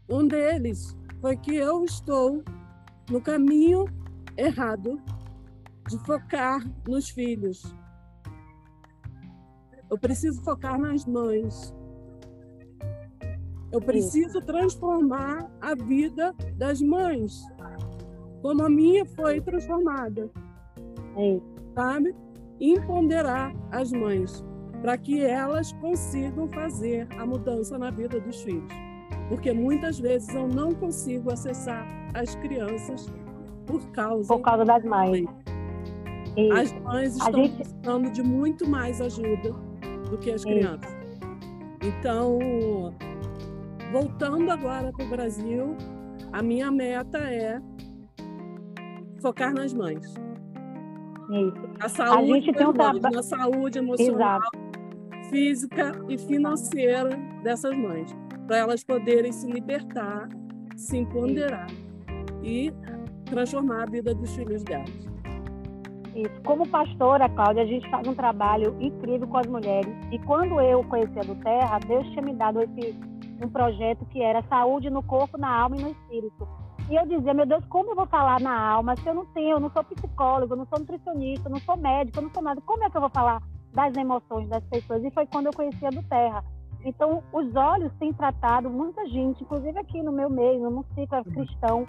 um deles foi que eu estou no caminho errado de focar nos filhos. Eu preciso focar nas mães. Eu preciso transformar a vida das mães, como a minha foi transformada. Sabe? Empoderar as mães, para que elas consigam fazer a mudança na vida dos filhos. Porque muitas vezes eu não consigo acessar as crianças por causa, Por causa das mães. as mães estão gente- precisando de muito mais ajuda do que as Isso. crianças. Então, voltando agora para o Brasil, a minha meta é focar nas mães. Isso. A saúde gente das tem um mães, na saúde emocional, Exato. física e financeira dessas mães, para elas poderem se libertar, se empoderar e transformar a vida dos filhos delas. Isso. Como pastora, Cláudia, a gente faz um trabalho incrível com as mulheres. E quando eu conheci a do Terra, Deus tinha me dado esse um projeto que era saúde no corpo, na alma e no espírito. E eu dizia, meu Deus, como eu vou falar na alma se eu não tenho, eu não sou psicólogo, eu não sou nutricionista, eu não sou médico, eu não sou nada. Como é que eu vou falar das emoções das pessoas? E foi quando eu conheci a do Terra. Então, os olhos têm tratado muita gente, inclusive aqui no meu meio, no ciclo cristão,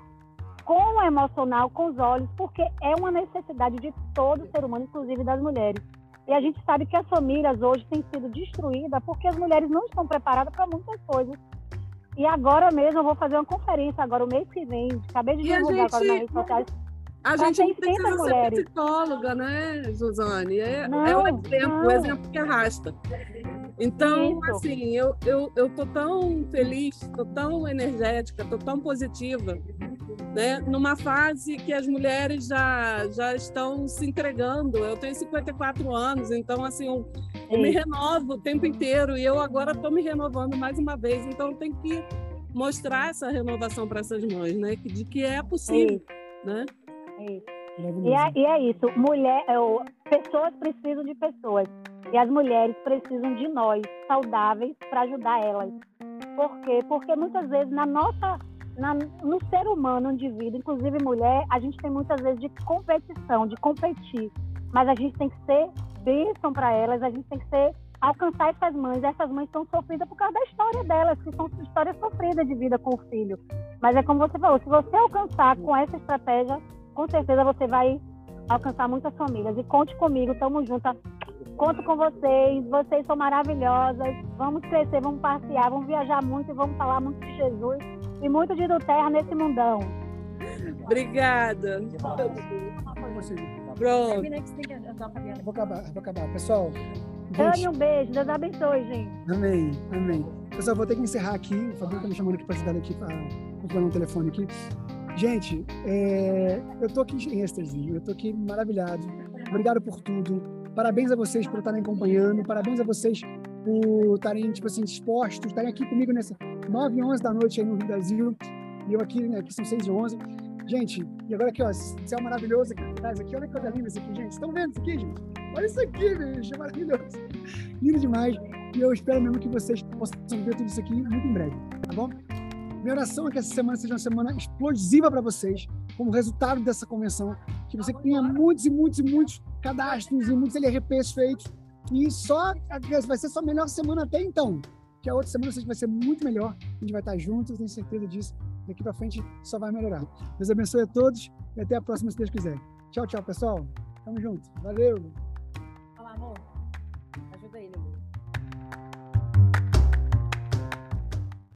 com o emocional, com os olhos, porque é uma necessidade de todo ser humano, inclusive das mulheres. E a gente sabe que as famílias hoje têm sido destruídas porque as mulheres não estão preparadas para muitas coisas. E agora mesmo eu vou fazer uma conferência, agora o mês que vem, acabei de a divulgar agora nas redes sociais. A Pra gente não 600 precisa ser mulheres. psicóloga, né, Suzane? É, Não, é o exemplo, não. o exemplo que arrasta. Então, Isso. assim, eu, eu, eu tô tão feliz, tô tão energética, tô tão positiva, né? Numa fase que as mulheres já, já estão se entregando. Eu tenho 54 anos, então, assim, eu, eu me Isso. renovo o tempo inteiro e eu agora estou me renovando mais uma vez. Então, eu tenho que mostrar essa renovação para essas mães, né? De que é possível, né? Isso. E é, e é isso, mulher, é o- pessoas precisam de pessoas. E as mulheres precisam de nós, saudáveis, para ajudar elas. Por quê? Porque muitas vezes na nossa, na- no ser humano, no indivíduo, inclusive mulher, a gente tem muitas vezes de competição, de competir. Mas a gente tem que ser bênção para elas, a gente tem que ser alcançar essas mães. Essas mães estão sofridas por causa da história delas, que são histórias sofridas de vida com o filho. Mas é como você falou, se você alcançar com essa estratégia, com certeza você vai alcançar muitas famílias. E conte comigo, tamo junto. Conto com vocês, vocês são maravilhosas. Vamos crescer, vamos passear, vamos viajar muito e vamos falar muito de Jesus e muito de do terra nesse mundão. Obrigada. Pronto. Vou acabar, vou acabar. Pessoal, Dani, um beijo, Deus abençoe, gente. amém, amém. Pessoal, vou ter que encerrar aqui. O Fabinho tá me chamando aqui para ajudar aqui, para confirmar um telefone aqui. Gente, é, eu tô aqui em êxtase, eu tô aqui maravilhado. Obrigado por tudo. Parabéns a vocês por estarem acompanhando. Parabéns a vocês por estarem, tipo assim, dispostos, estarem aqui comigo nessa 9 e 11 da noite aí no Rio Brasil. E eu aqui, né, aqui são 6 e 11. Gente, e agora aqui, ó, esse céu maravilhoso aqui atrás, aqui, olha que coisa linda isso aqui, gente. Estão vendo isso aqui, gente? Olha isso aqui, bicho, é maravilhoso. Lindo demais. E eu espero mesmo que vocês possam ver tudo isso aqui muito em breve, tá bom? Minha oração é que essa semana seja uma semana explosiva para vocês, como resultado dessa convenção. Que você tenha muitos e muitos e muitos cadastros e muitos LRPs feitos. E só vai ser sua melhor semana até então. Que a outra semana vocês vai ser muito melhor. A gente vai estar juntos, tenho certeza disso. Daqui para frente só vai melhorar. Deus abençoe a todos e até a próxima, se Deus quiser. Tchau, tchau, pessoal. Tamo junto. Valeu.